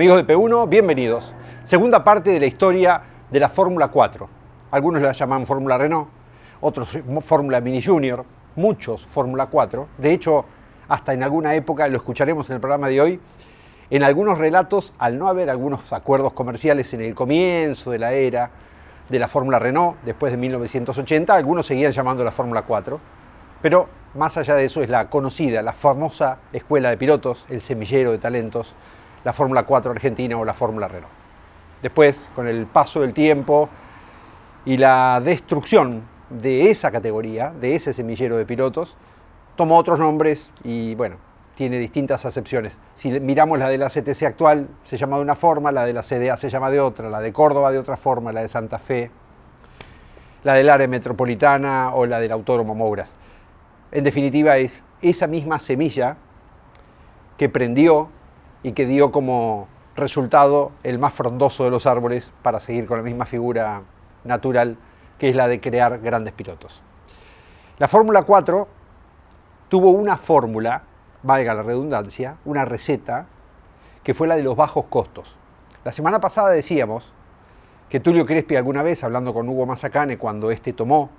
Amigos de P1, bienvenidos. Segunda parte de la historia de la Fórmula 4. Algunos la llaman Fórmula Renault, otros Fórmula Mini Junior, muchos Fórmula 4. De hecho, hasta en alguna época, lo escucharemos en el programa de hoy, en algunos relatos, al no haber algunos acuerdos comerciales en el comienzo de la era de la Fórmula Renault, después de 1980, algunos seguían llamando la Fórmula 4, pero más allá de eso es la conocida, la famosa escuela de pilotos, el semillero de talentos, la Fórmula 4 Argentina o la Fórmula Renault. Después, con el paso del tiempo y la destrucción de esa categoría, de ese semillero de pilotos, tomó otros nombres y bueno, tiene distintas acepciones. Si miramos la de la CTC actual, se llama de una forma, la de la CDA se llama de otra, la de Córdoba de otra forma, la de Santa Fe, la del área metropolitana o la del Autódromo Mouras. En definitiva, es esa misma semilla que prendió y que dio como resultado el más frondoso de los árboles para seguir con la misma figura natural que es la de crear grandes pilotos. La Fórmula 4 tuvo una fórmula, valga la redundancia, una receta, que fue la de los bajos costos. La semana pasada decíamos que Tulio Crespi alguna vez, hablando con Hugo Mazacane, cuando éste tomó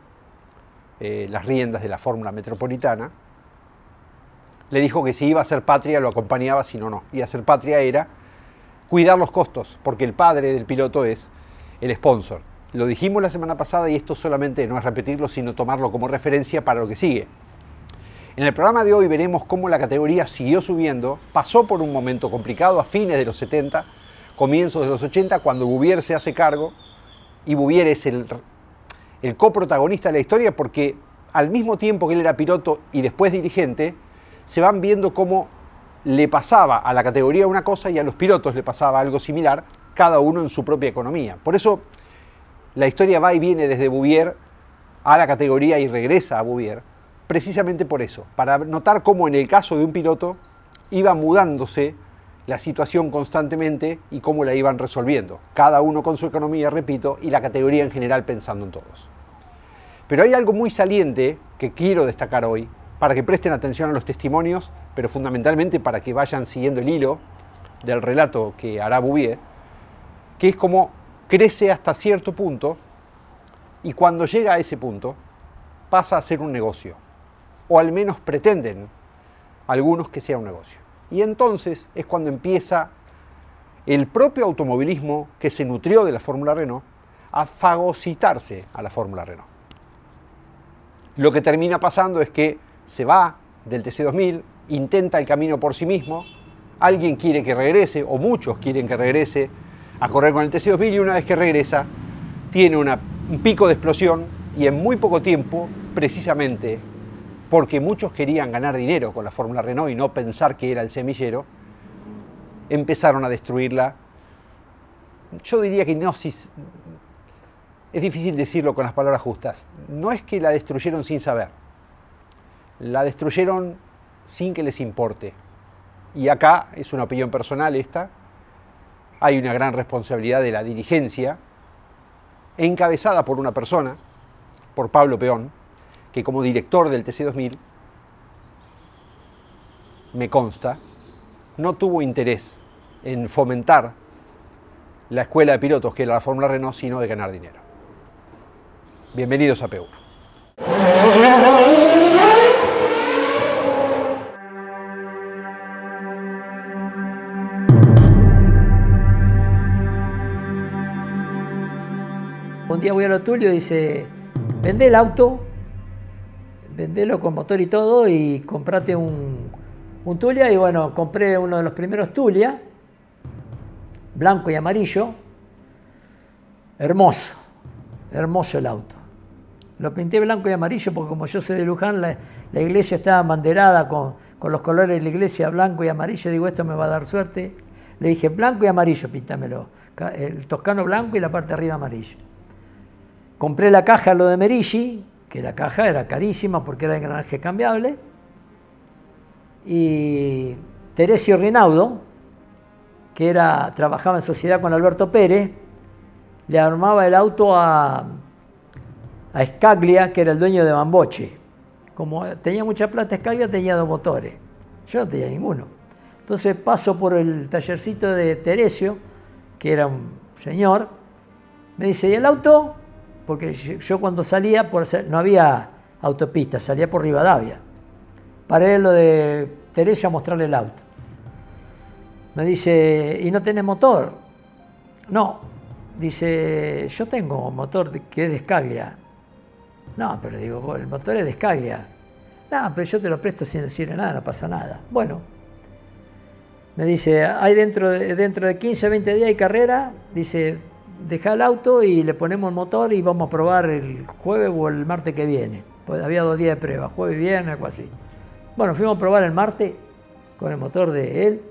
eh, las riendas de la Fórmula Metropolitana, le dijo que si iba a ser patria lo acompañaba, si no, no. Y hacer patria era cuidar los costos, porque el padre del piloto es el sponsor. Lo dijimos la semana pasada y esto solamente no es repetirlo, sino tomarlo como referencia para lo que sigue. En el programa de hoy veremos cómo la categoría siguió subiendo, pasó por un momento complicado a fines de los 70, comienzos de los 80, cuando Bouvier se hace cargo, y Bouvier es el, el coprotagonista de la historia porque al mismo tiempo que él era piloto y después dirigente, se van viendo cómo le pasaba a la categoría una cosa y a los pilotos le pasaba algo similar, cada uno en su propia economía. Por eso la historia va y viene desde Bouvier a la categoría y regresa a Bouvier, precisamente por eso, para notar cómo en el caso de un piloto iba mudándose la situación constantemente y cómo la iban resolviendo, cada uno con su economía, repito, y la categoría en general pensando en todos. Pero hay algo muy saliente que quiero destacar hoy, para que presten atención a los testimonios, pero fundamentalmente para que vayan siguiendo el hilo del relato que hará Bouvier, que es como crece hasta cierto punto y cuando llega a ese punto pasa a ser un negocio, o al menos pretenden algunos que sea un negocio. Y entonces es cuando empieza el propio automovilismo que se nutrió de la Fórmula Renault a fagocitarse a la Fórmula Renault. Lo que termina pasando es que se va del TC2000, intenta el camino por sí mismo, alguien quiere que regrese, o muchos quieren que regrese a correr con el TC2000 y una vez que regresa tiene un pico de explosión y en muy poco tiempo, precisamente porque muchos querían ganar dinero con la Fórmula Renault y no pensar que era el semillero, empezaron a destruirla. Yo diría que no, es difícil decirlo con las palabras justas, no es que la destruyeron sin saber, la destruyeron sin que les importe. Y acá es una opinión personal esta, hay una gran responsabilidad de la dirigencia, encabezada por una persona, por Pablo Peón, que como director del TC2000, me consta, no tuvo interés en fomentar la escuela de pilotos que era la Fórmula Renault, sino de ganar dinero. Bienvenidos a P1. Día voy a lo Tulio y dice, vende el auto, vendelo con motor y todo y comprate un, un Tulia y bueno, compré uno de los primeros Tulia, blanco y amarillo, hermoso, hermoso el auto. Lo pinté blanco y amarillo porque como yo soy de Luján, la, iglesia estaba banderada con, con, los colores de la iglesia blanco y amarillo. Digo, esto me va a dar suerte. Le dije, blanco y amarillo, píntamelo. El toscano blanco y la parte de arriba amarillo. Compré la caja, lo de Merigi, que la caja era carísima porque era de engranaje cambiable. Y Teresio Rinaudo, que era, trabajaba en sociedad con Alberto Pérez, le armaba el auto a, a Scaglia, que era el dueño de Bamboche. Como tenía mucha plata Scaglia, tenía dos motores. Yo no tenía ninguno. Entonces paso por el tallercito de Teresio, que era un señor, me dice, ¿y el auto? Porque yo cuando salía, no había autopista, salía por Rivadavia. Paré lo de Teresio a mostrarle el auto. Me dice, ¿y no tenés motor? No. Dice, yo tengo motor que es de Scaglia. No, pero digo, el motor es de Scaglia. No, pero yo te lo presto sin decirle nada, no pasa nada. Bueno, me dice, hay dentro de, dentro de 15, 20 días hay carrera, dice, deja el auto y le ponemos el motor y vamos a probar el jueves o el martes que viene. Pues había dos días de prueba, jueves y viernes, algo así. Bueno, fuimos a probar el martes con el motor de él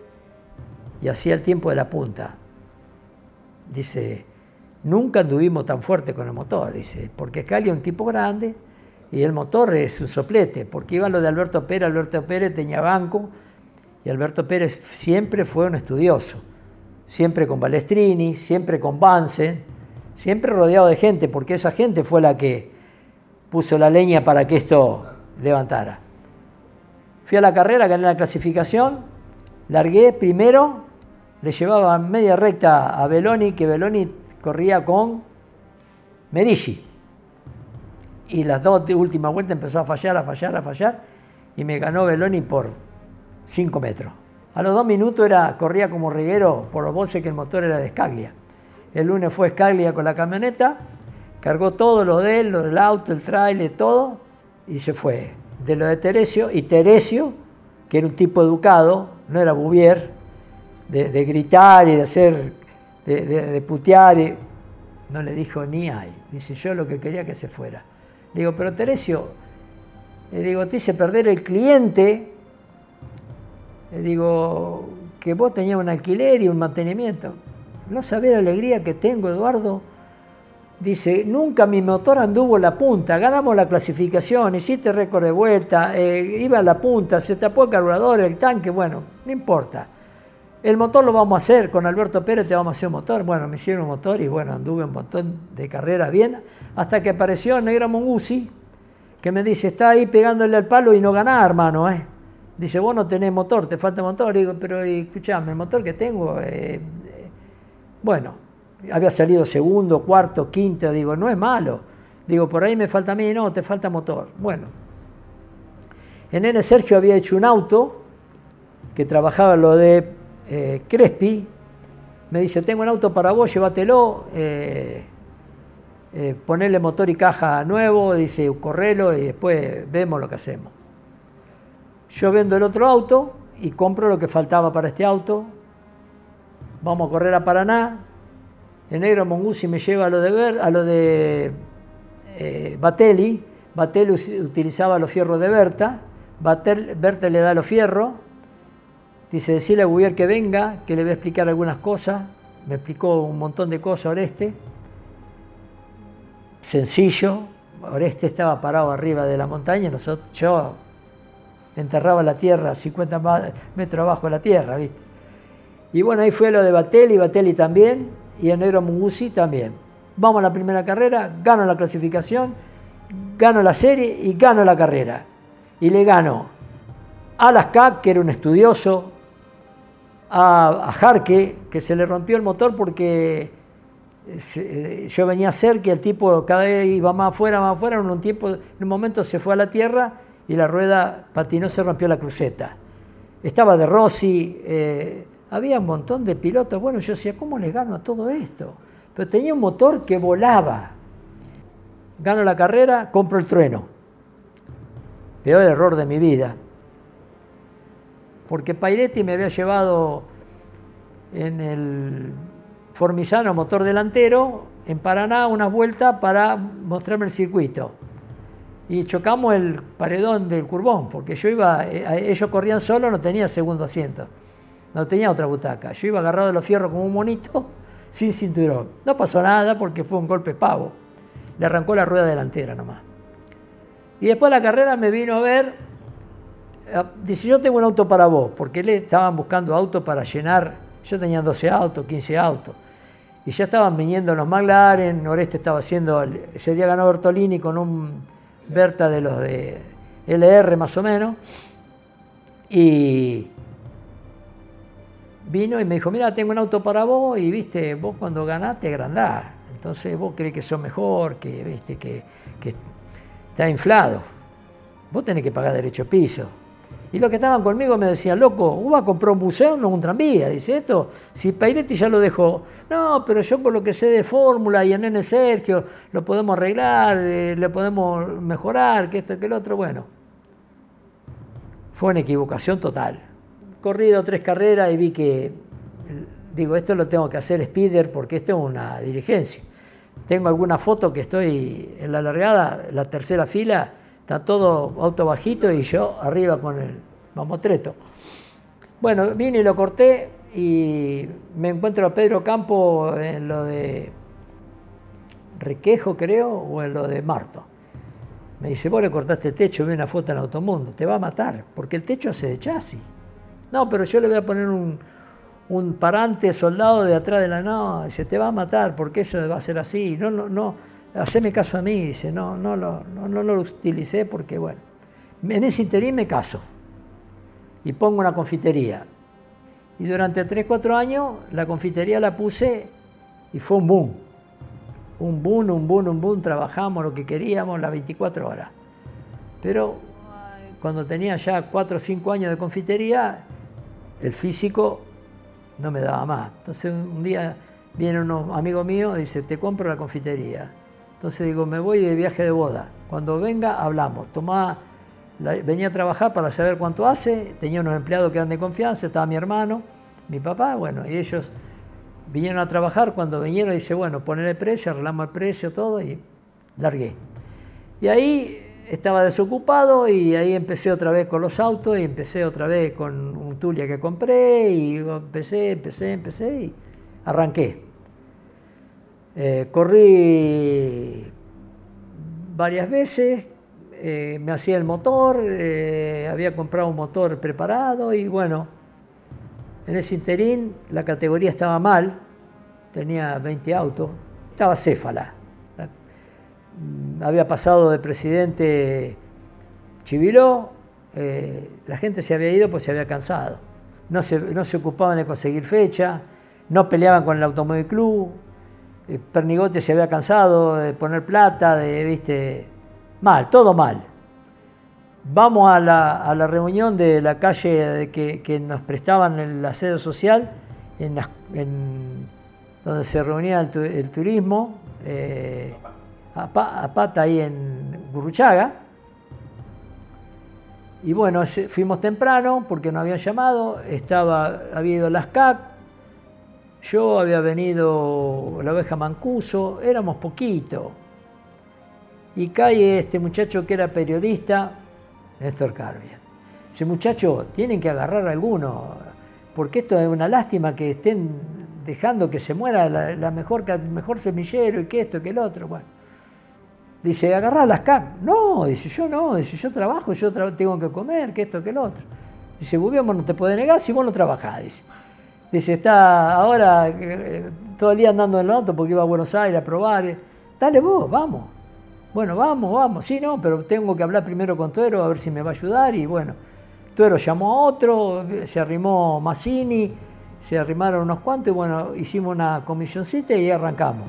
y hacía el tiempo de la punta. Dice, nunca anduvimos tan fuerte con el motor, dice, porque Cali es un tipo grande y el motor es un soplete, porque iba lo de Alberto Pérez, Alberto Pérez tenía banco y Alberto Pérez siempre fue un estudioso, siempre con Balestrini, siempre con Bansen, siempre rodeado de gente, porque esa gente fue la que puso la leña para que esto levantara. Fui a la carrera, gané la clasificación, largué primero, le llevaba media recta a Beloni, que Beloni corría con Medici. Y las dos últimas vueltas empezó a fallar, a fallar, a fallar, y me ganó Beloni por 5 metros. A los dos minutos era, corría como reguero por los bolses que el motor era de Scaglia. El lunes fue Scaglia con la camioneta, cargó todo lo de él, lo del auto, el trailer, todo, y se fue. De lo de Teresio, y Teresio, que era un tipo educado, no era Bouvier, de, gritar y de hacer, de, putear, y no le dijo ni ay. Dice, yo lo que quería que se fuera. Le digo, pero Teresio, le digo, te hice perder el cliente le digo, que vos tenías un alquiler y un mantenimiento. No sabés la alegría que tengo, Eduardo. Dice, nunca mi motor anduvo la punta, ganamos la clasificación, hiciste récord de vuelta, eh, iba a la punta, se tapó el carburador, el tanque, bueno, no importa. El motor lo vamos a hacer, con Alberto Pérez te vamos a hacer un motor. Bueno, me hicieron un motor y bueno, anduve un montón de carreras bien, hasta que apareció Negra Mongusi, que me dice, está ahí pegándole al palo y no ganás, hermano, ¿eh? Dice, vos no tenés motor, te falta motor. Digo, pero escuchame, el motor que tengo, eh, bueno, había salido segundo, cuarto, quinto, digo, no es malo. Digo, por ahí me falta a mí, no, te falta motor. Bueno, en N. Sergio había hecho un auto que trabajaba lo de eh, Crespi. Me dice, tengo un auto para vos, llévatelo, eh, eh, ponerle motor y caja nuevo, dice, correlo y después vemos lo que hacemos. Yo vendo el otro auto y compro lo que faltaba para este auto. Vamos a correr a Paraná. El negro Mongusi me lleva a lo de, Ver, a lo de eh, Batelli. Batelli utilizaba los fierros de Berta. Berta le da los fierros. Dice, decirle a Gubier que venga, que le voy a explicar algunas cosas. Me explicó un montón de cosas Oreste. Sencillo. Oreste estaba parado arriba de la montaña. Nosotros, yo enterraba la tierra 50 metros abajo de la tierra, ¿viste? Y bueno, ahí fue lo de Batelli, Batelli también, y el negro también. Vamos a la primera carrera, gano la clasificación, gano la serie y gano la carrera. Y le gano a Lascac, que era un estudioso, a, Jarque, que se le rompió el motor porque eh, yo venía a ser que el tipo cada vez iba más afuera, más afuera, en un tiempo, en un momento se fue a la tierra y la rueda patinó, se rompió la cruceta. Estaba de Rossi, eh, había un montón de pilotos. Bueno, yo decía, ¿cómo le gano a todo esto? Pero tenía un motor que volaba. Gano la carrera, compro el trueno. Peor error de mi vida. porque Pairetti me había llevado en el Formisano motor delantero en Paraná unas vueltas para mostrarme el circuito. Y chocamos el paredón del curbón, porque yo iba, eh, ellos corrían solo, no tenía segundo asiento, no tenía otra butaca. Yo iba agarrado de los fierros como un monito, sin cinturón. No pasó nada porque fue un golpe pavo. Le arrancó la rueda delantera nomás. Y después de la carrera me vino a ver, eh, dice, yo tengo un auto para vos, porque le estaban buscando auto para llenar, yo tenía 12 autos, 15 autos y ya estaban viniendo los McLaren, Noreste estaba haciendo, ese día ganó Bertolini con un Berta de los de LR más o menos, y vino y me dijo, mira, tengo un auto para vos, y viste, vos cuando ganás te agrandás, entonces vos crees que sos mejor, que, viste, que, que está inflado, vos tenés que pagar derecho piso. Y los que estaban conmigo me decían, loco, vos comprar un buceo, no un tranvía. Dice, esto, si Pairetti ya lo dejó. No, pero yo con lo que sé de fórmula y en N Sergio, lo podemos arreglar, eh, le podemos mejorar, que esto, que el otro. Bueno, fue una equivocación total. Corrido tres carreras y vi que, digo, esto lo tengo que hacer speeder porque esto es una diligencia. Tengo alguna foto que estoy en la largada, la tercera fila, Está todo auto bajito y yo arriba con el mamotreto. Bueno, vine y lo corté y me encuentro a Pedro Campo en lo de Requejo, creo, o en lo de Marto. Me dice, vos le cortaste el techo, vi una foto en Automundo, te va a matar, porque el techo hace de chasis. No, pero yo le voy a poner un, un parante soldado de atrás de la... No, dice, te va a matar, porque eso va a ser así. No, no, no, haceme caso a mí, dice, no, no, lo, no, no lo utilicé porque, bueno, en ese interín me caso y pongo una confitería. Y durante 3, 4 años la confitería la puse y fue un boom. Un boom, un boom, un boom, trabajamos lo que queríamos las 24 horas. Pero cuando tenía ya 4 o 5 años de confitería, el físico no me daba más. Entonces un día viene unos amigos míos y dice, te compro la confitería. Entonces digo, me voy de viaje de boda. Cuando venga, hablamos. Tomá, venía a trabajar para saber cuánto hace. Tenía unos empleados que eran de confianza. Estaba mi hermano, mi papá, bueno, y ellos vinieron a trabajar. Cuando vinieron, dice, bueno, poner el precio, arreglamos el precio, todo, y largué. Y ahí estaba desocupado y ahí empecé otra vez con los autos y empecé otra vez con un Tulia que compré y empecé, empecé, empecé y arranqué. Eh, corrí varias veces, eh, me hacía el motor, eh, había comprado un motor preparado y bueno, en ese interín la categoría estaba mal, tenía 20 autos, estaba céfala. Mm, había pasado de presidente Chiviló, la gente se había ido pues se había cansado. No se, no se ocupaban de conseguir fecha, no peleaban con el Automóvil Club, Pernigote se había cansado de poner plata, de, viste, mal, todo mal. Vamos a la, reunión de la calle que, nos prestaban en la sede social, en, donde se reunía el, turismo, eh, a, pata ahí en Burruchaga. Y bueno, fuimos temprano porque nos habían llamado, estaba, había ido las CAC, yo había venido la oveja Mancuso, éramos poquito. Y cae este muchacho que era periodista, Néstor Carbia. Ese muchacho, tienen que agarrar alguno, porque esto es una lástima que estén dejando que se muera la, mejor, mejor semillero y que esto, que el otro. Bueno. Dice, agarrar las CAC. No, dice, yo no, dice, yo trabajo, yo tengo que comer, que esto, que el otro. Dice, Gobierno no te puede negar si vos no trabajás, dice. Dice, está ahora eh, todo el día andando en el auto porque iba a Buenos Aires a probar. Dale vos, vamos. Bueno, vamos, vamos. Sí, no, pero tengo que hablar primero con Tuero a ver si me va a ayudar. Y bueno, Tuero llamó a otro, se arrimó Massini, se arrimaron unos cuantos y bueno, hicimos una comisioncita y arrancamos.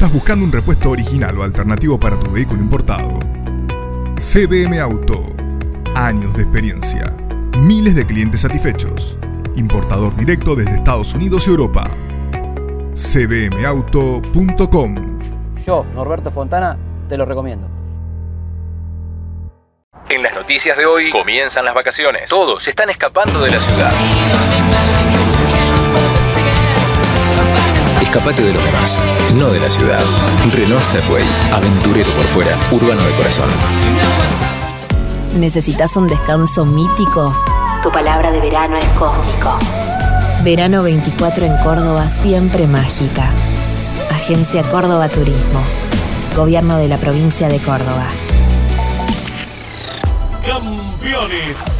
Estás buscando un repuesto original o alternativo para tu vehículo importado. CBM Auto. Años de experiencia. miles de clientes satisfechos. Importador directo desde Estados Unidos y Europa. cbmauto.com Yo, Norberto Fontana, te lo recomiendo. En las noticias de hoy comienzan las vacaciones. Todos están escapando de la ciudad. Escapate de lo demás, no de la ciudad. Renault Stepway, aventurero por fuera, urbano de corazón. ¿Necesitas un descanso mítico? Tu palabra de verano es cósmico. Verano 24 en Córdoba, siempre mágica. Agencia Córdoba Turismo. Gobierno de la provincia de Córdoba. Campeones.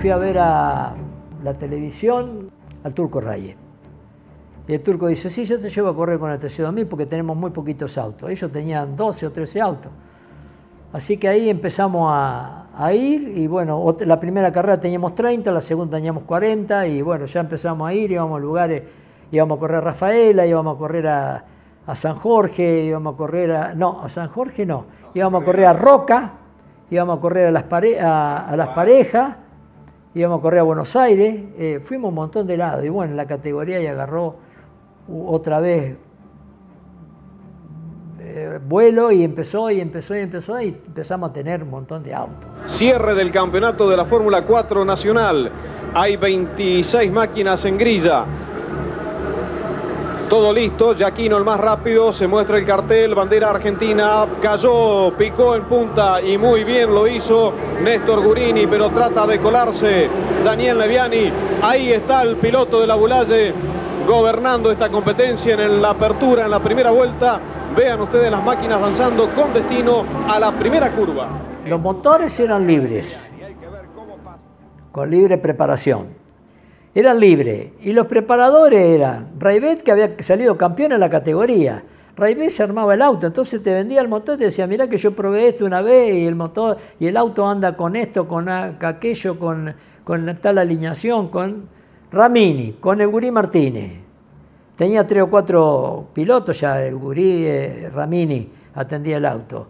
Fui a ver a la televisión al Turco Raye. Y el turco dice, sí, yo te llevo a correr con el TC2000 porque tenemos muy poquitos autos. Ellos tenían 12 o 13 autos. Así que ahí empezamos a, a ir y bueno, la primera carrera teníamos 30, la segunda teníamos 40 y bueno, ya empezamos a ir, íbamos a lugares, íbamos a correr a Rafaela, íbamos a correr a, a San Jorge, íbamos a correr a... No, a San Jorge no, íbamos a correr a Roca, íbamos a correr a las, pare- a, a las parejas, íbamos a correr a Buenos Aires, eh, fuimos un montón de lados y bueno, la categoría ya agarró otra vez eh, vuelo y empezó y empezó y empezó y empezamos a tener un montón de autos. Cierre del campeonato de la Fórmula 4 Nacional. Hay 26 máquinas en grilla. Todo listo, Yaquino el más rápido, se muestra el cartel, bandera argentina, cayó, picó en punta y muy bien lo hizo Néstor Gurini, pero trata de colarse Daniel Leviani. Ahí está el piloto de la Bulalle gobernando esta competencia en la apertura, en la primera vuelta. Vean ustedes las máquinas avanzando con destino a la primera curva. Los motores eran libres, con libre preparación. Eran libres. Y los preparadores eran Raibet, que había salido campeón en la categoría. Raibet se armaba el auto, entonces te vendía el motor y te decía, mirá que yo probé esto una vez y el motor, y el auto anda con esto, con aquello, con, tal alineación, con Ramini, con el Gurí Martínez. Tenía tres o cuatro pilotos ya, el Gurí, eh, Ramini atendía el auto.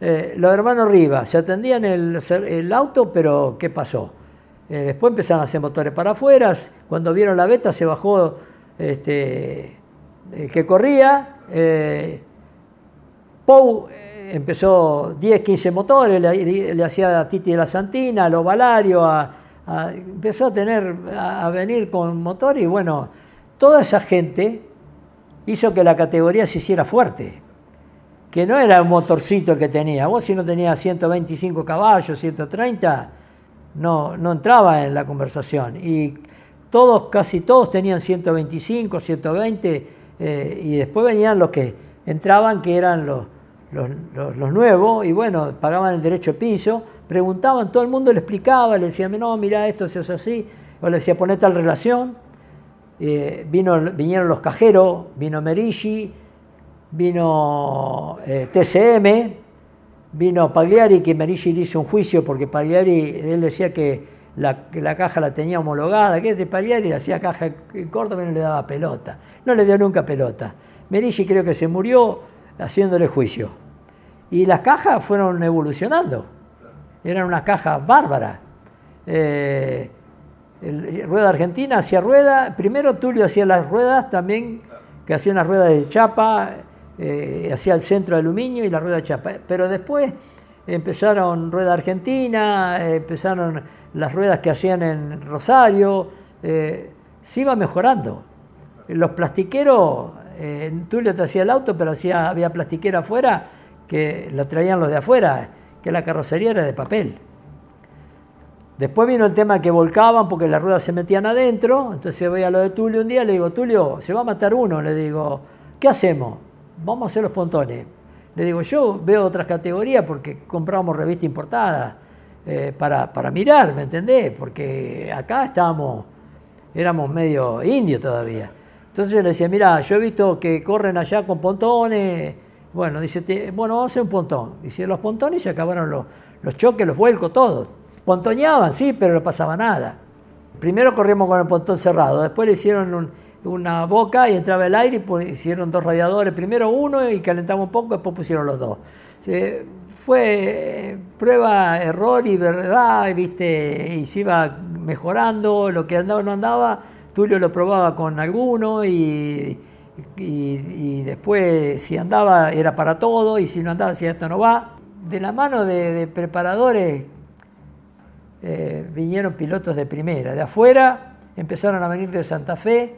Eh, los hermanos Rivas se atendían el auto, pero ¿qué pasó? Eh, después empezaron a hacer motores para afuera. Cuando vieron la beta se bajó este, que corría. Eh, Pou eh, empezó 10, 15 motores, le, le hacía a Titi de la Santina, a los Valario, a, empezó a tener, a, venir con motor y bueno, toda esa gente hizo que la categoría se hiciera fuerte. Que no era un motorcito el que tenía. Vos si no tenías 125 caballos, 130, no, no entraba en la conversación. Y todos, casi todos tenían 125, 120, eh, y después venían los que entraban, que eran los, los, los- nuevos, y bueno, pagaban el derecho de piso, preguntaban, todo el mundo le explicaba, le decía, no, mira, esto se hace así, o le decía, poné tal relación. Eh, vinieron los cajeros, vino Merigi, vino eh, TCM, vino Pagliari, que Merigi le hizo un juicio porque Pagliari, él decía que la, la caja la tenía homologada, que de Pagliari hacía caja en Córdoba y no le daba pelota. No le dio nunca pelota. Merigi creo que se murió haciéndole juicio. Y las cajas fueron evolucionando. Eran unas cajas bárbaras. Eh, Rueda Argentina hacía rueda, primero Tulio hacía las ruedas también que hacía una rueda de chapa, eh, hacía el centro de aluminio y la rueda chapa. Pero después empezaron rueda argentina, eh, empezaron las ruedas que hacían en Rosario, eh, se iba mejorando. Los plastiqueros, Tulio te hacía el auto, pero había plastiquera afuera que lo traían los de afuera, que la carrocería era de papel. Después vino el tema que volcaban porque las ruedas se metían adentro. Entonces voy a lo de Tulio un día, le digo, Tulio, se va a matar uno. Le digo, ¿qué hacemos? Vamos a hacer los pontones. Le digo, yo veo otras categorías porque compramos revista importada eh, para, para, mirar, ¿me entendés? Porque acá estábamos, éramos medio indios todavía. Entonces yo le decía, mira, yo he visto que corren allá con pontones. Bueno, dice, bueno, vamos a hacer un pontón. Dice, los pontones se acabaron los, los choques, los vuelcos, todos Pontoñaban, sí, pero no pasaba nada. Primero corrimos con el pontón cerrado, después le hicieron una boca y entraba el aire y hicieron dos radiadores, primero uno y calentamos un poco, después pusieron los dos. fue eh, prueba, error y verdad, ¿viste? y se iba mejorando, lo que andaba no andaba, Tulio lo probaba con alguno y, y, después si andaba era para todo y si no andaba, si esto no va. De la mano de preparadores eh, vinieron pilotos de primera. De afuera empezaron a venir de Santa Fe,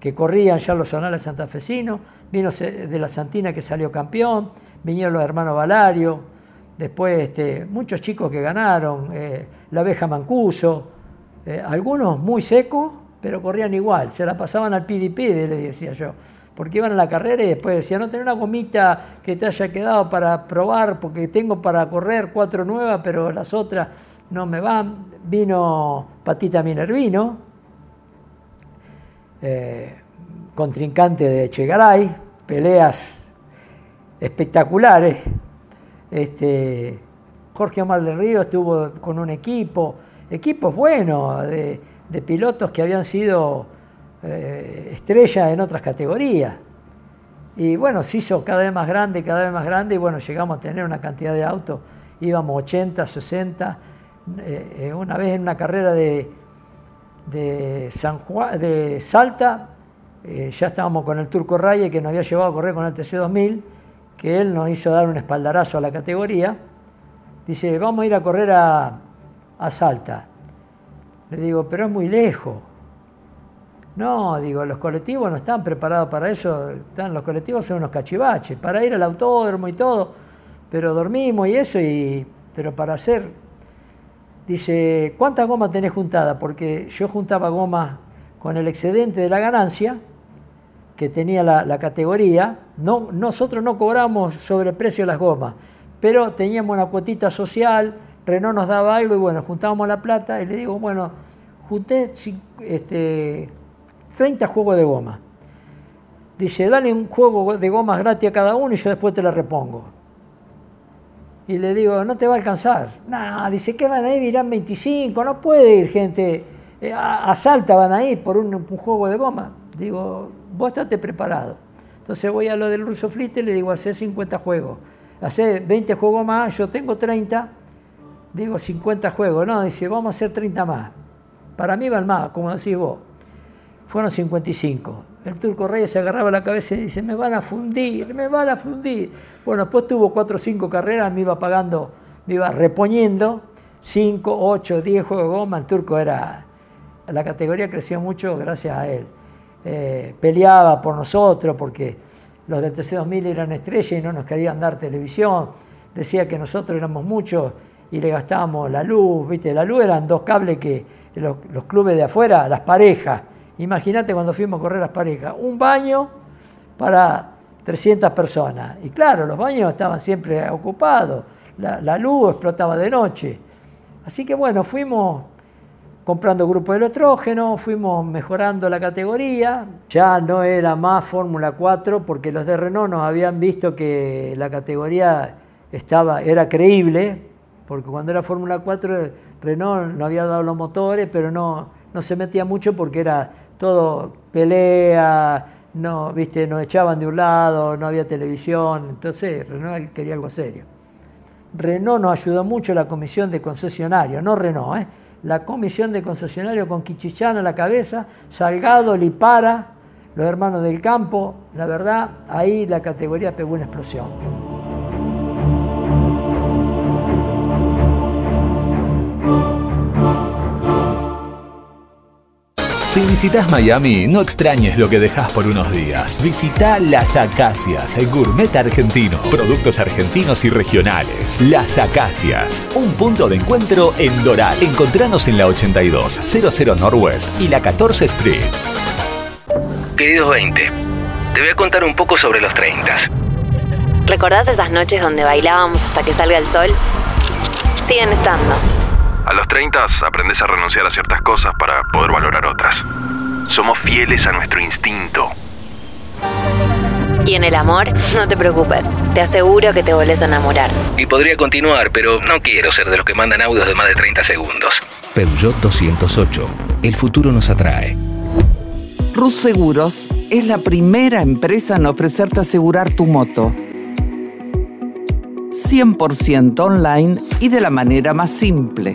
que corrían ya los zonales santafesinos, vino de la Santina que salió campeón, vinieron los hermanos Valario, después este, muchos chicos que ganaron, eh, la abeja Mancuso, eh, algunos muy secos, pero corrían igual, se la pasaban al pidi-pidi, le decía yo, porque iban a la carrera y después decían, no tener una gomita que te haya quedado para probar, porque tengo para correr cuatro nuevas, pero las otras no me van. Vino Patita Minervino, eh, contrincante de Chegaray, peleas espectaculares. Este, Jorge Omar del Río estuvo con un equipo, equipos buenos, de, pilotos que habían sido eh, estrellas en otras categorías. Y bueno, se hizo cada vez más grande, cada vez más grande, y bueno, llegamos a tener una cantidad de autos, íbamos 80, 60, eh, eh, una vez en una carrera de, de, San Juan, de Salta, eh, ya estábamos con el Turco Raye que nos había llevado a correr con el TC2000, que él nos hizo dar un espaldarazo a la categoría. Dice, vamos a ir a correr a, a Salta. Le digo, pero es muy lejos. No, digo, los colectivos no están preparados para eso. Están, los colectivos son unos cachivaches, para ir al autódromo y todo. Pero dormimos y eso, y, pero para hacer dice, ¿cuántas gomas tenés juntadas? Porque yo juntaba gomas con el excedente de la ganancia que tenía la, categoría. No, nosotros no cobramos sobre precio las gomas, pero teníamos una cuotita social, Renault nos daba algo y bueno, juntábamos la plata y le digo, bueno, junté este, 30 juegos de goma. Dice, dale un juego de gomas gratis a cada uno y yo después te la repongo. Y le digo, no te va a alcanzar. No, dice, ¿qué van a ir? Irán 25, no puede ir gente. Eh, a, Salta van a ir por un, juego de goma. Digo, vos estate preparado. Entonces voy a lo del ruso flite y le digo, hace 50 juegos. Hace 20 juegos más, yo tengo 30. Digo, 50 juegos. No, dice, vamos a hacer 30 más. Para mí van más, como decís vos. Fueron 55. El turco Reyes se agarraba la cabeza y dice, me van a fundir, me van a fundir. Bueno, después tuvo cuatro o cinco carreras, me iba pagando, me iba reponiendo, 5, 8, 10 juegos de goma. El turco era, la categoría creció mucho gracias a él. Eh, peleaba por nosotros porque los del TC2000 eran estrellas y no nos querían dar televisión. Decía que nosotros éramos muchos y le gastábamos la luz, ¿viste? La luz eran dos cables que los, los clubes de afuera, las parejas, Imagínate cuando fuimos a correr las parejas, un baño para 300 personas. Y claro, los baños estaban siempre ocupados, la, luz explotaba de noche. Así que bueno, fuimos comprando grupos de electrógeno, fuimos mejorando la categoría. Ya no era más Fórmula 4 porque los de Renault nos habían visto que la categoría estaba, era creíble, porque cuando era Fórmula 4 Renault no había dado los motores, pero no, no se metía mucho porque era todo pelea, no, viste, nos echaban de un lado, no había televisión, entonces Renault quería algo serio. Renault nos ayudó mucho la comisión de concesionario, no Renault, ¿eh? la comisión de concesionario con Kichichán a la cabeza, Salgado, Lipara, los hermanos del campo, la verdad, ahí la categoría pegó una explosión. Si visitas Miami, no extrañes lo que dejas por unos días. Visita Las Acacias, el gourmet argentino. Productos argentinos y regionales. Las Acacias, un punto de encuentro en Doral. Encontranos en la 82, 00 Northwest y la 14 Street. Queridos 20, te voy a contar un poco sobre los 30. ¿Recordás esas noches donde bailábamos hasta que salga el sol? Siguen estando. A los 30 aprendes a renunciar a ciertas cosas para poder valorar otras. Somos fieles a nuestro instinto. Y en el amor, no te preocupes. Te aseguro que te volvés a enamorar. Y podría continuar, pero no quiero ser de los que mandan audios de más de 30 segundos. Peugeot 208. El futuro nos atrae. Rus Seguros es la primera empresa en ofrecerte asegurar tu moto. 100% online y de la manera más simple.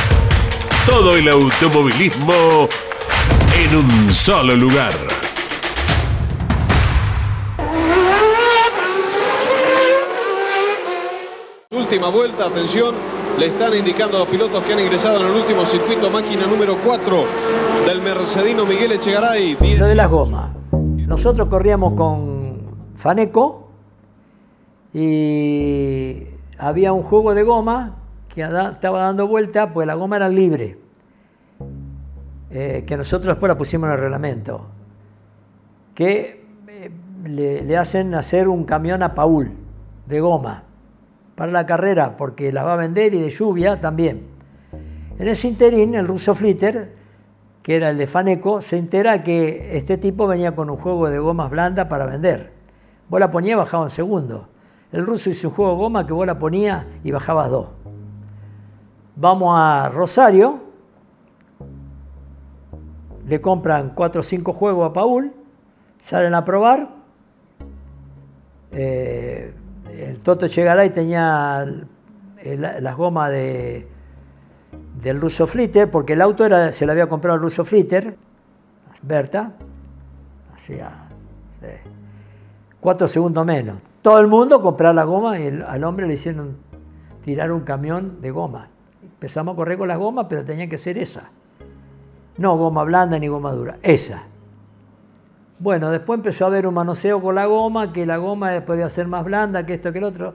todo el automovilismo en un solo lugar. Última vuelta, atención, le están indicando a los pilotos que han ingresado en el último circuito, máquina número 4 del Mercedino Miguel Echegaray. Lo de las gomas. Nosotros corríamos con Faneco y había un juego de goma que estaba dando vuelta, pues la goma era libre, eh, que nosotros después la pusimos en el reglamento, que eh, le, hacen hacer un camión a Paul de goma para la carrera, porque la va a vender y de lluvia también. En ese interín, el ruso Flitter, que era el de Faneco, se entera que este tipo venía con un juego de gomas blandas para vender. Vos la ponías y bajaba un segundo. El ruso hizo un juego de goma que vos la ponías y bajabas dos. Vamos a Rosario, le compran cuatro o cinco juegos a Paul, salen a probar. Eh, el Toto Chegaray tenía las gomas de, del Russo Flitter, porque el auto se lo había comprado el Russo Flitter, Berta, hacía cuatro segundos menos. Todo el mundo comprar la goma y al hombre le hicieron tirar un camión de goma. Empezamos a correr con las gomas, pero tenía que ser esa. No goma blanda ni goma dura, esa. Bueno, después empezó a haber un manoseo con la goma, que la goma podía ser más blanda que esto que el otro.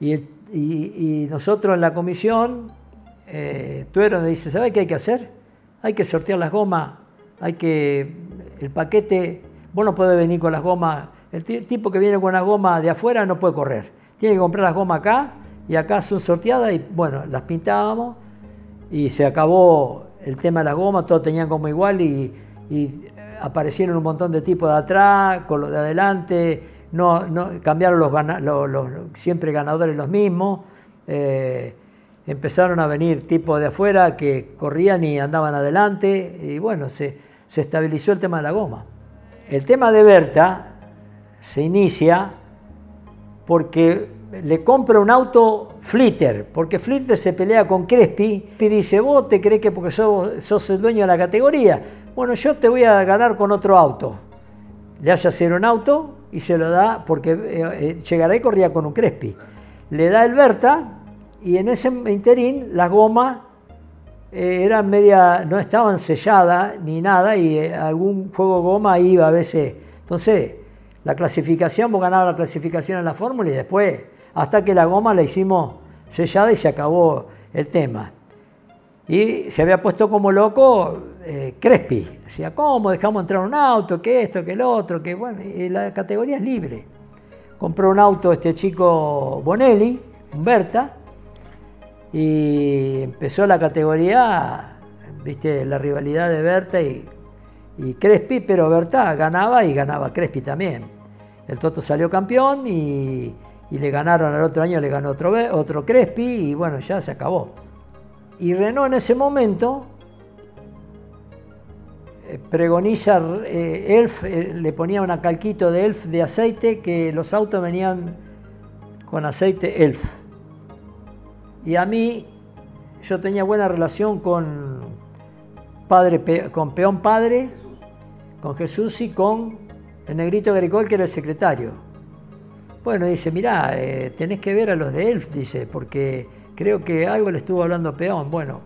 Y, nosotros en la comisión, eh, Tuero me dice, ¿sabe qué hay que hacer? Hay que sortear las gomas, hay que, el paquete, vos no podés venir con las gomas, el tipo que viene con las gomas de afuera no puede correr. Tiene que comprar las gomas acá y acá son sorteadas y bueno, las pintábamos y se acabó el tema de la goma, todos tenían como igual y, aparecieron un montón de tipos de atrás, con los de adelante, no, no cambiaron los, los, siempre ganadores los mismos, eh, empezaron a venir tipos de afuera que corrían y andaban adelante y bueno, se, se estabilizó el tema de la goma. El tema de Berta se inicia porque le compra un auto Flitter, porque Flitter se pelea con Crespi y dice, vos te crees que porque sos, sos el dueño de la categoría, bueno, yo te voy a ganar con otro auto. Le hace hacer un auto y se lo da, porque eh, eh y corría con un Crespi. Le da el Berta y en ese interín las gomas eh, eran media, no estaban selladas ni nada y algún juego goma iba a veces. Entonces, la clasificación, vos ganabas la clasificación en la fórmula y después, hasta que la goma la hicimos sellada y se acabó el tema. Y se había puesto como loco eh, Crespi. Decía, ¿cómo dejamos entrar un auto? ¿Qué esto? ¿Qué el otro? Que bueno, y la categoría es libre. Compró un auto este chico Bonelli, Humberta, y empezó la categoría, viste, la rivalidad de Berta y, Crespi, pero Berta ganaba y ganaba Crespi también. El Toto salió campeón y, le ganaron al otro año, le ganó otro, otro Crespi y bueno, ya se acabó. Y Renault en ese momento eh, pregoniza eh, Elf, eh, le ponía una calquito de Elf de aceite que los autos venían con aceite Elf. Y a mí, yo tenía buena relación con, padre, con Peón Padre, con Jesús y con el negrito Gricol, que era el secretario. Bueno, dice, mirá, eh, tenés que ver a los de ELF, dice, porque creo que algo le estuvo hablando Peón. Bueno,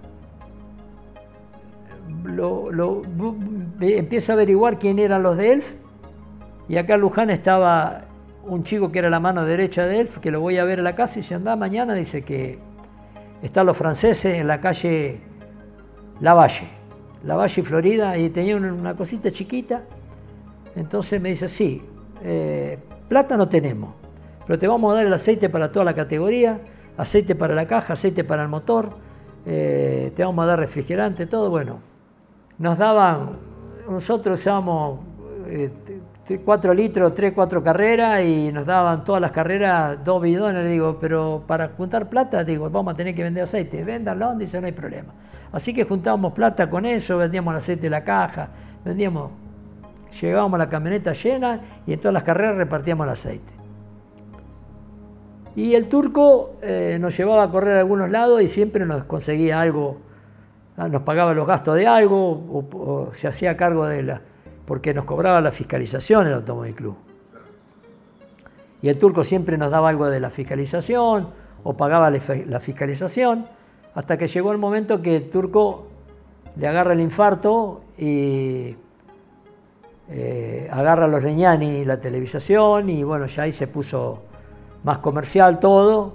lo, empiezo a averiguar quién eran los de ELF, y acá en Luján estaba un chico que era la mano derecha de ELF, que lo voy a ver a la casa y se anda mañana, dice que están los franceses en la calle Lavalle, Lavalle, Florida, y tenía una cosita chiquita. Entonces me dice, sí, eh, plata no tenemos, pero te vamos a dar el aceite para toda la categoría, aceite para la caja, aceite para el motor, eh, te vamos a dar refrigerante, todo. Bueno, nos daban, nosotros usábamos eh, 4 litros, 3, 4 carreras y nos daban todas las carreras dos bidones. Le digo, pero para juntar plata, digo, vamos a tener que vender aceite. Véndanlo, dice, no hay problema. Así que juntábamos plata con eso, vendíamos el aceite de la caja, vendíamos, llevábamos la camioneta llena y en todas las carreras repartíamos el aceite. Y el turco eh, nos llevaba a correr a algunos lados y siempre nos conseguía algo, ah, nos pagaba los gastos de algo o se hacía cargo de la porque nos cobraba la fiscalización el Automóvil Club. Y el turco siempre nos daba algo de la fiscalización o pagaba la fiscalización, hasta que llegó el momento que el turco le agarra el infarto y eh, agarra a los Reñani la televisación y bueno, ya ahí se puso más comercial todo,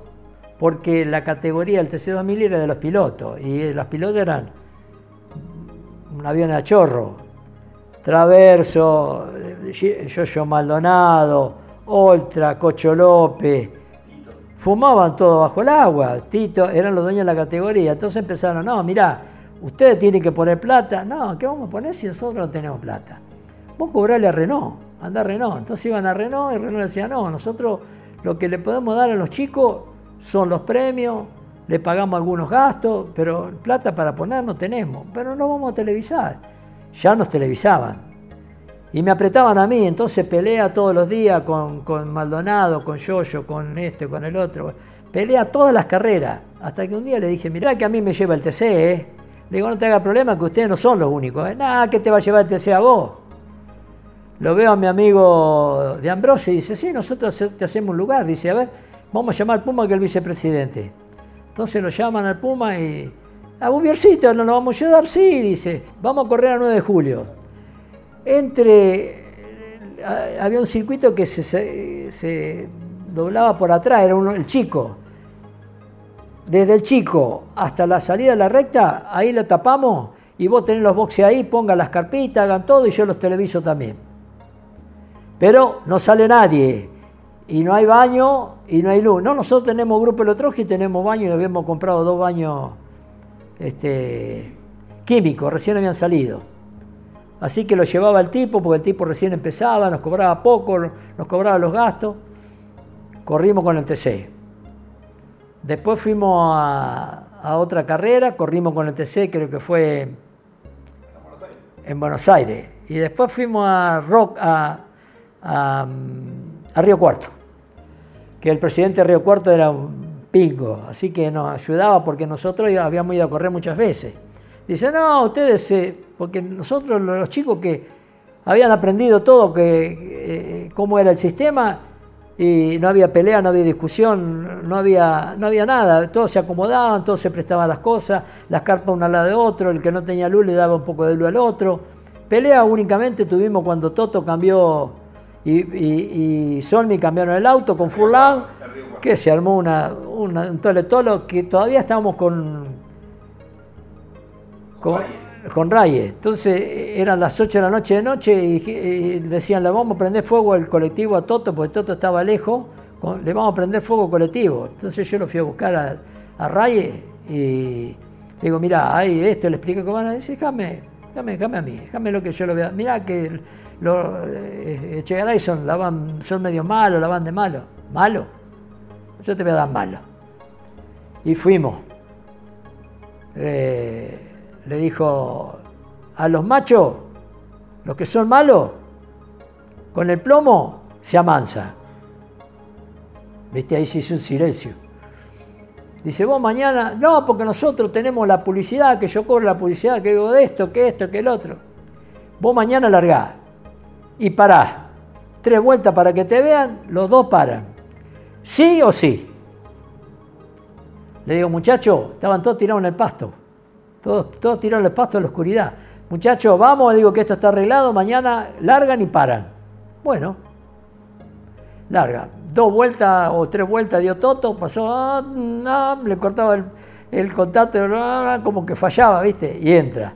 porque la categoría del TC2000 era de los pilotos y los pilotos eran un avión a chorro, Traverso, Yoyo Maldonado, Oltra, Cocho López, fumaban todo bajo el agua, Tito, eran los dueños de la categoría. Entonces empezaron, no, mirá, ustedes tienen que poner plata. No, ¿qué vamos a poner si nosotros no tenemos plata? Vos cobrarle a Renault, anda a Renault. Entonces iban a Renault y Renault decía, no, nosotros lo que le podemos dar a los chicos son los premios, le pagamos algunos gastos, pero plata para poner no tenemos, pero no vamos a televisar ya nos televisaban. Y me apretaban a mí, entonces pelea todos los días con, Maldonado, con Yoyo, con este, con el otro. Pelea todas las carreras. Hasta que un día le dije, mirá que a mí me lleva el TC, ¿eh? Le digo, no te haga problema que ustedes no son los únicos. ¿eh? Nada, que te va a llevar el TC a vos. Lo veo a mi amigo de Ambrose y dice, sí, nosotros te hacemos un lugar. Dice, a ver, vamos a llamar al Puma que es el vicepresidente. Entonces lo llaman al Puma y a Bubiercito no nos vamos a ayudar, sí, dice, vamos a correr a 9 de julio. Entre, eh, había un circuito que se, doblaba por atrás, era uno, el chico. Desde el chico hasta la salida de la recta, ahí lo tapamos y vos tenés los boxes ahí, pongan las carpitas, hagan todo y yo los televiso también. Pero no sale nadie y no hay baño y no hay luz. No, nosotros tenemos grupo Electrogi y tenemos baño y habíamos comprado dos baños este, químicos, recién habían salido. Así que lo llevaba el tipo, porque el tipo recién empezaba, nos cobraba poco, nos cobraba los gastos. Corrimos con el TC. Después fuimos a, otra carrera, corrimos con el TC, creo que fue en Buenos Aires. Y después fuimos a, Rock, a, a Río Cuarto. que el presidente de Río Cuarto era un pingo, así que nos ayudaba porque nosotros habíamos ido a correr muchas veces. Dice, no, ustedes, porque nosotros los chicos que habían aprendido todo, que, eh, cómo era el sistema, y no había pelea, no había discusión, no había, no había nada, todos se acomodaban, todos se prestaban las cosas, las carpas una a la de otro, el que no tenía luz le daba un poco de luz al otro. Pelea únicamente tuvimos cuando Toto cambió y, y, y Solmi cambiaron el auto con Furlan, que se armó una, un toletolo que todavía estábamos con, con, con Entonces eran las 8 de la noche de noche y, decían, le vamos a prender fuego al colectivo a Toto, porque Toto estaba lejos, le vamos a prender fuego colectivo. Entonces yo lo fui a buscar a, a Raye y digo, mira, ahí esto, le expliqué cómo van a decir, déjame, déjame, déjame a mí, déjame lo que yo lo vea. Mira que los eh, Echegaray son, la van, son medio malos, la van de malo. ¿Malo? Yo te voy a dar malo. Y fuimos. Eh, le dijo a los machos, los que son malos, con el plomo se amansa. ¿Viste? Ahí se hizo un silencio. Dice, vos mañana, no, porque nosotros tenemos la publicidad, que yo cobro la publicidad, que digo de esto, que esto, que el otro. Vos mañana largás y parás. Tres vueltas para que te vean, los dos paran. ¿Sí o sí? Le digo, muchachos, estaban todos tirados en el pasto. Todos, todos tirados en el pasto en la oscuridad. Muchachos, vamos, digo que esto está arreglado, mañana largan y paran. Bueno, larga. Dos vueltas o tres vueltas dio Toto, pasó, ah, le cortaba el, el contacto, como que fallaba, ¿viste? Y entra.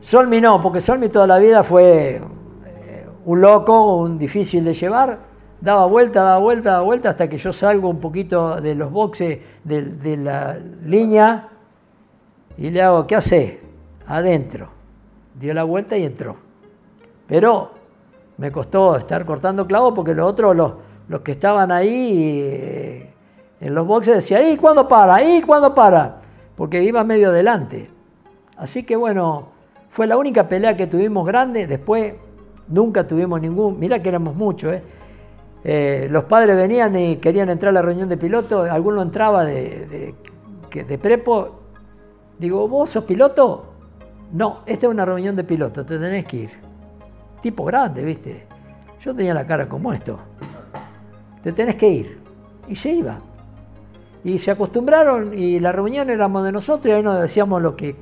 Solmi no, porque Solmi toda la vida fue un loco, un difícil de llevar, daba vuelta, daba vuelta, daba vuelta, hasta que yo salgo un poquito de los boxes de, la línea y le hago, ¿qué hace? Adentro. Dio la vuelta y entró. Pero me costó estar cortando clavos porque los otros, los, los que estaban ahí eh, en los boxes, decían, ¿y cuándo para? ¿y cuándo para? Porque iba medio adelante. Así que bueno, fue la única pelea que tuvimos grande. Después Nunca tuvimos ningún, mirá que éramos muchos, ¿eh? ¿eh? los padres venían y querían entrar a la reunión de piloto, alguno entraba de, de, prepo, digo, ¿vos sos piloto? No, esta es una reunión de piloto, te tenés que ir. Tipo grande, ¿viste? Yo tenía la cara como esto. Te tenés que ir. Y se iba. Y se acostumbraron y la reunión éramos de nosotros y ahí nos decíamos lo que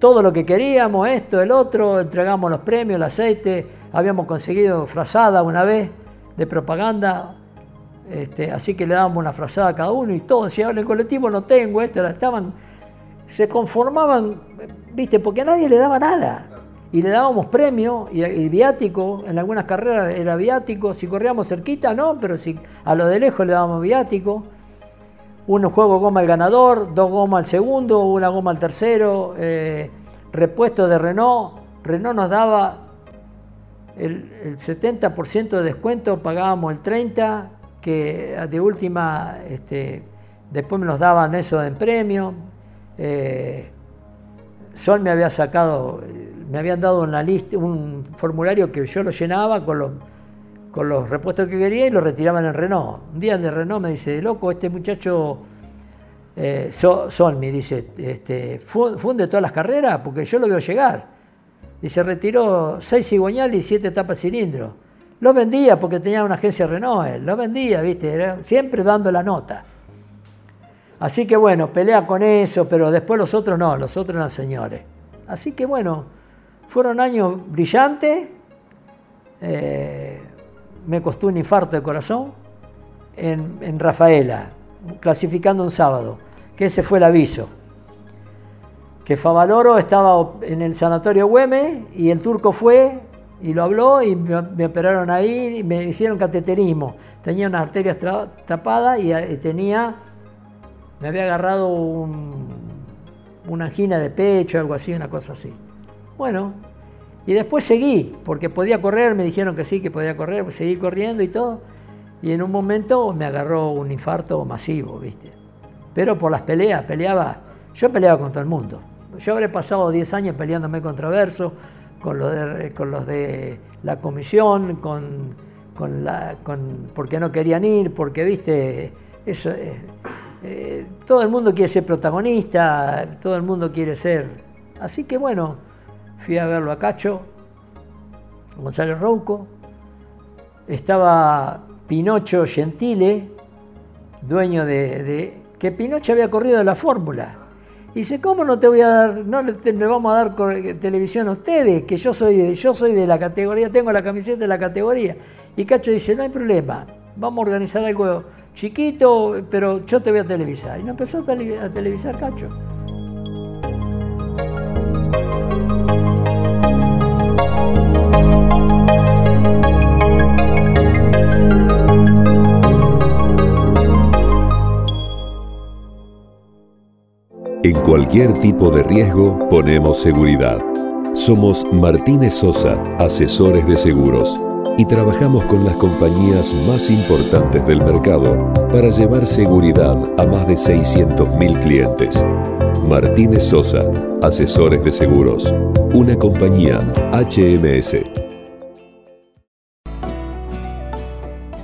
todo lo que queríamos, esto, el otro, entregamos los premios, el aceite, habíamos conseguido frazada una vez de propaganda, este, así que le dábamos una frazada a cada uno y todo, si ahora el colectivo no tengo esto, estaban, se conformaban, viste, porque a nadie le daba nada. Y le dábamos premio y, viático, en algunas carreras era viático, si corríamos cerquita no, pero si a lo de lejos le dábamos viático. Un juego goma al ganador, dos gomas al segundo, una goma al tercero, eh, repuesto de Renault. Renault nos daba el, 70% de descuento, pagábamos el 30%, que de última, este, después me nos daban eso en premio. Eh, Sol me había sacado, me habían dado una lista, un formulario que yo lo llenaba con los con los repuestos que quería y los retiraban en Renault. Un día el de Renault me dice, loco, este muchacho eh, Sol, me dice, este, funde todas las carreras porque yo lo veo llegar. Y se retiró seis cigüeñales y siete tapas cilindros. Lo vendía porque tenía una agencia Renault, lo vendía, viste, siempre dando la nota. Así que bueno, pelea con eso, pero después los otros no, los otros eran señores. Así que bueno, fueron años brillantes. Eh, me costó un infarto de corazón en, Rafaela, clasificando un sábado, que ese fue el aviso. Que Favaloro estaba en el sanatorio Güemes y el turco fue y lo habló y me, operaron ahí y me hicieron cateterismo. Tenía una arteria tapada y, tenía, me había agarrado una angina de pecho, algo así, una cosa así. Bueno, y después seguí, porque podía correr, me dijeron que sí, que podía correr, pues seguí corriendo y todo. Y en un momento me agarró un infarto masivo, ¿viste? Pero por las peleas, peleaba, yo peleaba con todo el mundo. Yo habré pasado 10 años peleándome con los de, con los de la comisión, con, con la, con, porque no querían ir, porque, viste, eh, eh, todo el mundo quiere ser protagonista, todo el mundo quiere ser. Así que bueno, fui a verlo a Cacho, González Rouco, estaba Pinocho Gentile, dueño de, que Pinocho había corrido de la fórmula. Y dice, ¿cómo no te voy a dar, no le, vamos a dar televisión a ustedes? Que yo soy, yo soy de la categoría, tengo la camiseta de la categoría. Y Cacho dice, no hay problema, vamos a organizar algo chiquito, pero yo te voy a televisar. Y no empezó a televisar Cacho. En cualquier tipo de riesgo ponemos seguridad. Somos Martínez Sosa, asesores de seguros, y trabajamos con las compañías más importantes del mercado para llevar seguridad a más de 600.000 clientes. Martínez Sosa, asesores de seguros, una compañía HMS.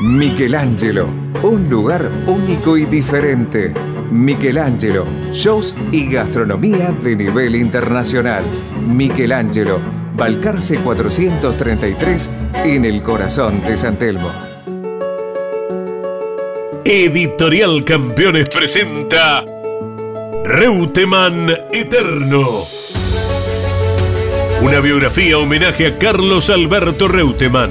Michelangelo, un lugar único y diferente. Michelangelo, shows y gastronomía de nivel internacional. Michelangelo, Balcarce 433 en el corazón de San Telmo. Editorial Campeones presenta Reutemann Eterno. Una biografía homenaje a Carlos Alberto Reutemann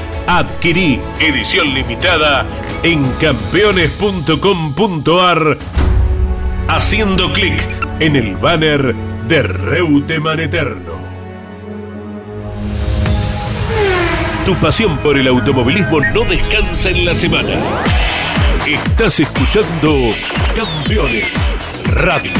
Adquirí edición limitada en campeones.com.ar haciendo clic en el banner de Reuteman Eterno. Tu pasión por el automovilismo no descansa en la semana. Estás escuchando Campeones Radio.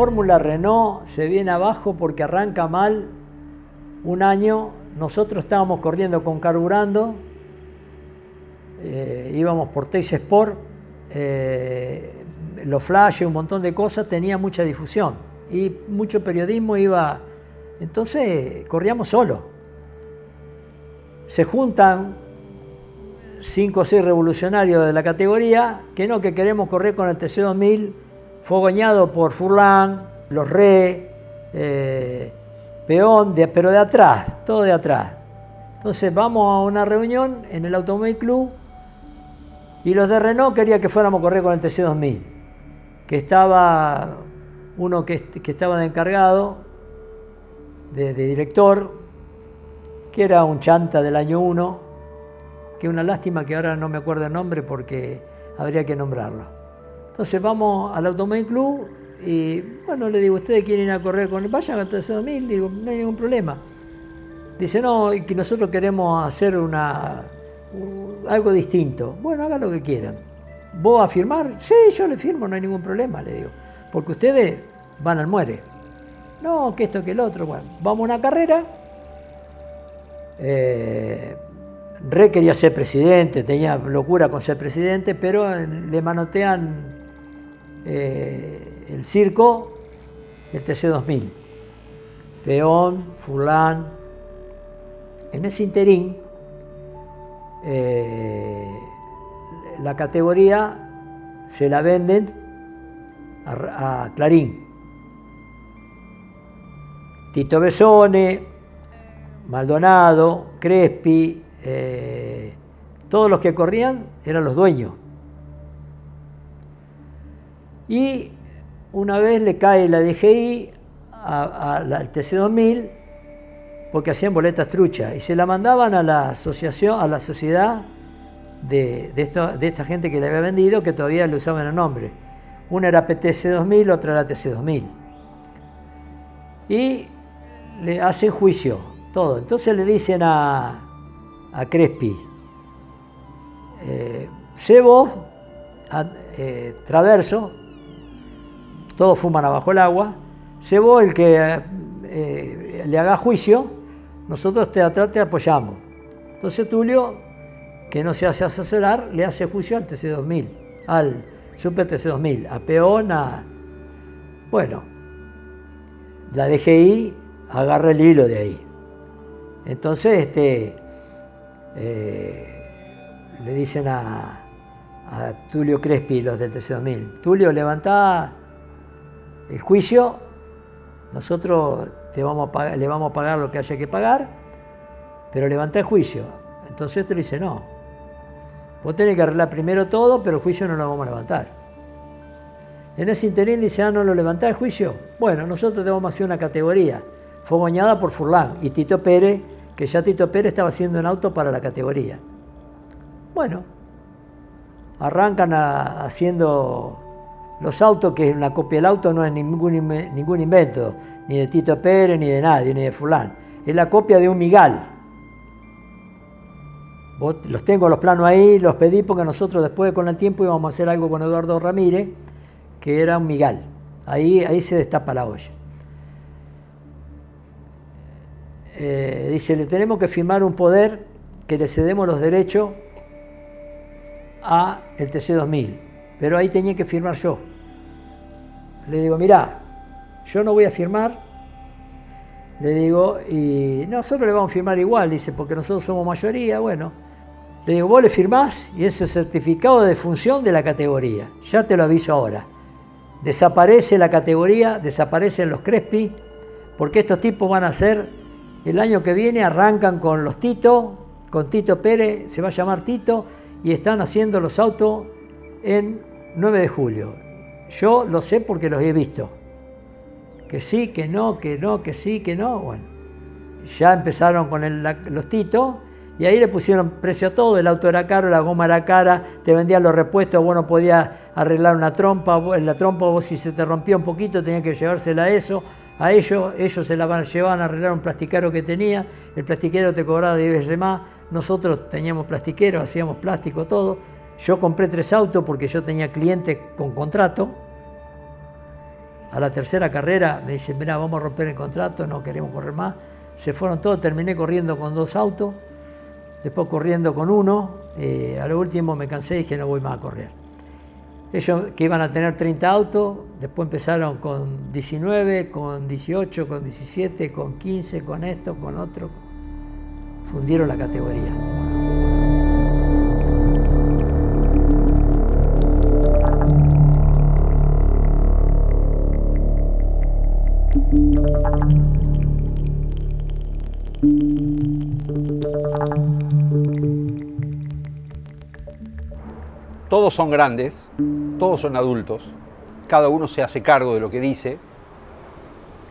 Fórmula Renault se viene abajo porque arranca mal un año. Nosotros estábamos corriendo con carburando, eh, íbamos por Teis Sport, eh, los flashes, un montón de cosas, tenía mucha difusión y mucho periodismo iba. Entonces corríamos solo. Se juntan cinco o seis revolucionarios de la categoría que no, que queremos correr con el TC2000 fogoñado por Furlan, los Re, eh, Peón, pero de atrás, todo de atrás. Entonces vamos a una reunión en el Automóvil Club y los de Renault querían que fuéramos a correr con el TC2000, que estaba uno que, estaba de encargado, de, de, director, que era un chanta del año 1, que una lástima que ahora no me acuerdo el nombre porque habría que nombrarlo. Entonces vamos al Automóvil Club y bueno, le digo, ¿ustedes quieren ir a correr con el Vayan al 2000? Digo, no hay ningún problema. Dice, no, y que nosotros queremos hacer una, algo distinto. Bueno, hagan lo que quieran. ¿Vos a firmar? Sí, yo le firmo, no hay ningún problema, le digo. Porque ustedes van al muere. No, que esto, que el otro. Bueno, vamos a una carrera. Eh, Re quería ser presidente, tenía locura con ser presidente, pero le manotean eh, el circo, el TC2000. Peón, Fulán. En ese interín, eh, la categoría se la venden a, Clarín. Tito Besone, Maldonado, Crespi, eh, todos los que corrían eran los dueños. Y una vez le cae la DGI al TC2000 porque hacían boletas truchas y se la mandaban a la asociación, a la sociedad de, esta gente que le había vendido, que todavía le usaban el nombre. Una era PTC 2000, otra era TC 2000. Y le hacen juicio, todo. Entonces le dicen a, a Crespi, eh, Cebo, eh, Traverso, todos fuman abajo el agua, Cebo el que eh, le haga juicio, nosotros te atrás te apoyamos. Entonces Tulio, que no se hace asesorar, le hace juicio al TC2000, al Super TC2000, a Peón, a... Bueno, la DGI agarra el hilo de ahí. Entonces, este, eh, le dicen a, a Tulio Crespi, los del TC2000, Tulio, levantá el juicio, nosotros a le vamos a pagar lo que haya que pagar, pero levantá el juicio. Entonces te dice, no, vos tenés que arreglar primero todo, pero el juicio no lo vamos a levantar. En ese interín dice, ah, no lo levantá el juicio. Bueno, nosotros te vamos a hacer una categoría. Fue bañada por Furlán y Tito Pérez, que ya Tito Pérez estaba haciendo un auto para la categoría. Bueno, arrancan haciendo los autos, que una copia del auto no es ningún, ningún invento, ni de Tito Pérez, ni de nadie, ni de fulán. Es la copia de un migal. los tengo los planos ahí, los pedí porque nosotros después con el tiempo íbamos a hacer algo con Eduardo Ramírez, que era un migal. Ahí, ahí se destapa la olla. Eh, dice, le tenemos que firmar un poder que le cedemos los derechos a el TC2000, pero ahí tenía que firmar yo. Le digo, mirá, yo no voy a firmar. Le digo, y nosotros le vamos a firmar igual, dice, porque nosotros somos mayoría, bueno. Le digo, vos le firmás y ese certificado de función de la categoría. Ya te lo aviso ahora. Desaparece la categoría, desaparecen los Crespi, porque estos tipos van a ser, el año que viene arrancan con los Tito, con Tito Pérez, se va a llamar Tito, y están haciendo los autos en 9 de julio. Yo lo sé porque los he visto. Que sí, que no, que no, que sí, que no. Bueno, ya empezaron con los titos y ahí le pusieron precio a todo. El auto era caro, la goma era cara, te vendían los repuestos, vos no podías arreglar una trompa. La trompa vos si se te rompía un poquito tenías que llevársela a eso. A ellos, ellos se la llevaban a arreglar un plastiquero que tenía, el plastiquero te cobraba 10 veces más, nosotros teníamos plastiquero, hacíamos plástico, todo yo compré tres autos porque yo tenía clientes con contrato. A la tercera carrera me dicen, mira, vamos a romper el contrato, no queremos correr más. Se fueron todos, terminé corriendo con dos autos, después corriendo con uno. Eh, a lo último me cansé y dije, no voy más a correr. Ellos que iban a tener 30 autos, después empezaron con 19, con 18, con 17, con 15, con esto, con otro. Fundieron la categoría. Todos son grandes, todos son adultos, cada uno se hace cargo de lo que dice.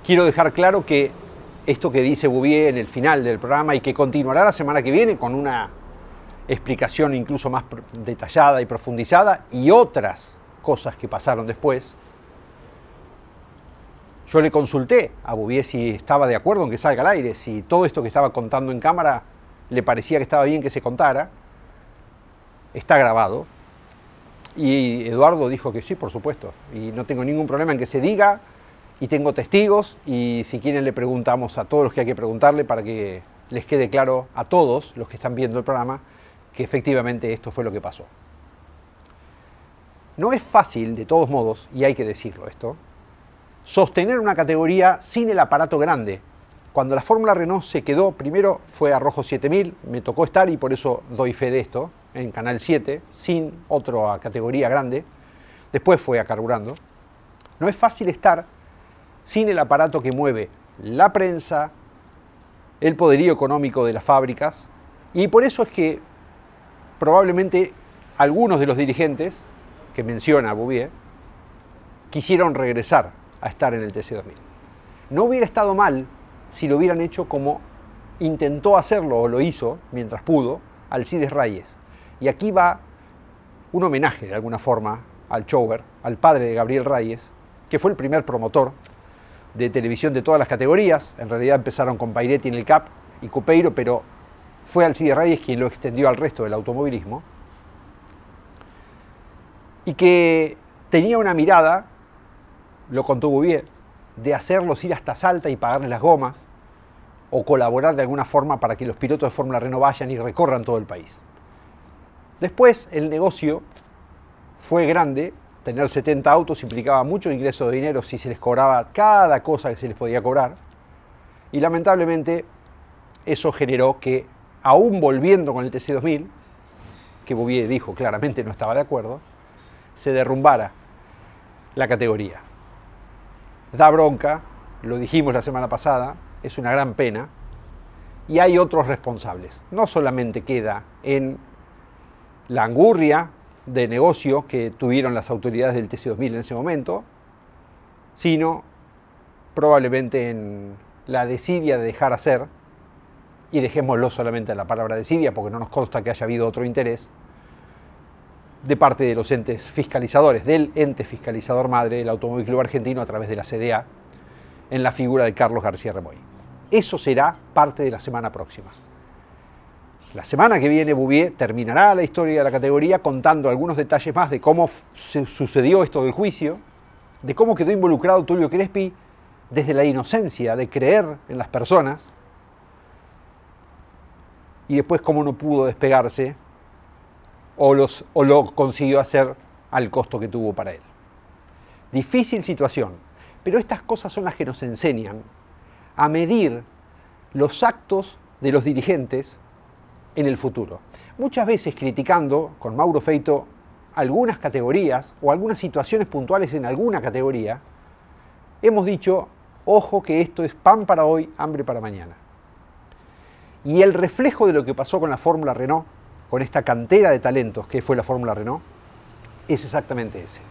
Quiero dejar claro que esto que dice Bouvier en el final del programa y que continuará la semana que viene con una explicación incluso más detallada y profundizada y otras cosas que pasaron después, yo le consulté a Bouvier si estaba de acuerdo en que salga al aire, si todo esto que estaba contando en cámara le parecía que estaba bien que se contara. Está grabado. Y Eduardo dijo que sí, por supuesto. Y no tengo ningún problema en que se diga. Y tengo testigos. Y si quieren le preguntamos a todos los que hay que preguntarle para que les quede claro a todos los que están viendo el programa que efectivamente esto fue lo que pasó. No es fácil, de todos modos, y hay que decirlo esto, sostener una categoría sin el aparato grande. Cuando la Fórmula Renault se quedó, primero fue a Rojo 7000, me tocó estar y por eso doy fe de esto, en Canal 7, sin otra categoría grande. Después fue a Carburando. No es fácil estar sin el aparato que mueve la prensa, el poderío económico de las fábricas Y por eso es que probablemente algunos de los dirigentes que menciona Bouvier quisieron regresar a estar en el TC2000. No hubiera estado mal si lo hubieran hecho como intentó hacerlo o lo hizo mientras pudo Alcides Reyes. Y aquí va un homenaje de alguna forma al Chower, al padre de Gabriel Reyes, que fue el primer promotor de televisión de todas las categorías. En realidad empezaron con Pairetti en el CAP y Cupeiro, pero fue Alcides Reyes quien lo extendió al resto del automovilismo. Y que tenía una mirada, lo contó Bouvier, de hacerlos ir hasta Salta y pagarles las gomas, o colaborar de alguna forma para que los pilotos de Fórmula Renault vayan y recorran todo el país. Después el negocio fue grande, tener 70 autos implicaba mucho ingreso de dinero si se les cobraba cada cosa que se les podía cobrar, y lamentablemente eso generó que, aún volviendo con el TC2000, que Bouvier dijo claramente no estaba de acuerdo, se derrumbara la categoría. Da bronca, lo dijimos la semana pasada, es una gran pena, y hay otros responsables. No solamente queda en la angurria de negocio que tuvieron las autoridades del TC2000 en ese momento, sino probablemente en la desidia de dejar hacer, y dejémoslo solamente en la palabra desidia porque no nos consta que haya habido otro interés, de parte de los entes fiscalizadores, del ente fiscalizador madre, el Automóvil Club Argentino, a través de la CDA, en la figura de Carlos García Remoy. Eso será parte de la semana próxima. La semana que viene Bouvier terminará la historia de la categoría contando algunos detalles más de cómo sucedió esto del juicio, de cómo quedó involucrado Tulio Crespi desde la inocencia de creer en las personas y después cómo no pudo despegarse o, los, o lo consiguió hacer al costo que tuvo para él. Difícil situación, pero estas cosas son las que nos enseñan a medir los actos de los dirigentes en el futuro. Muchas veces criticando con Mauro Feito algunas categorías o algunas situaciones puntuales en alguna categoría, hemos dicho, ojo que esto es pan para hoy, hambre para mañana. Y el reflejo de lo que pasó con la Fórmula Renault, con esta cantera de talentos que fue la Fórmula Renault, es exactamente ese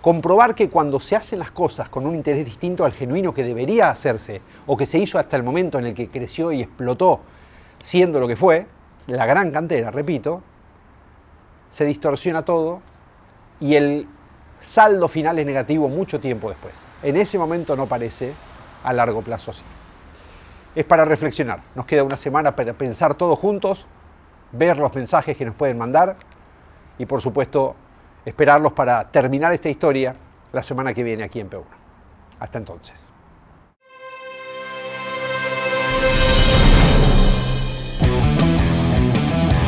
comprobar que cuando se hacen las cosas con un interés distinto al genuino que debería hacerse o que se hizo hasta el momento en el que creció y explotó siendo lo que fue, la gran cantera, repito, se distorsiona todo y el saldo final es negativo mucho tiempo después. En ese momento no parece a largo plazo así. Es para reflexionar. Nos queda una semana para pensar todos juntos, ver los mensajes que nos pueden mandar y por supuesto esperarlos para terminar esta historia la semana que viene aquí en P1. Hasta entonces.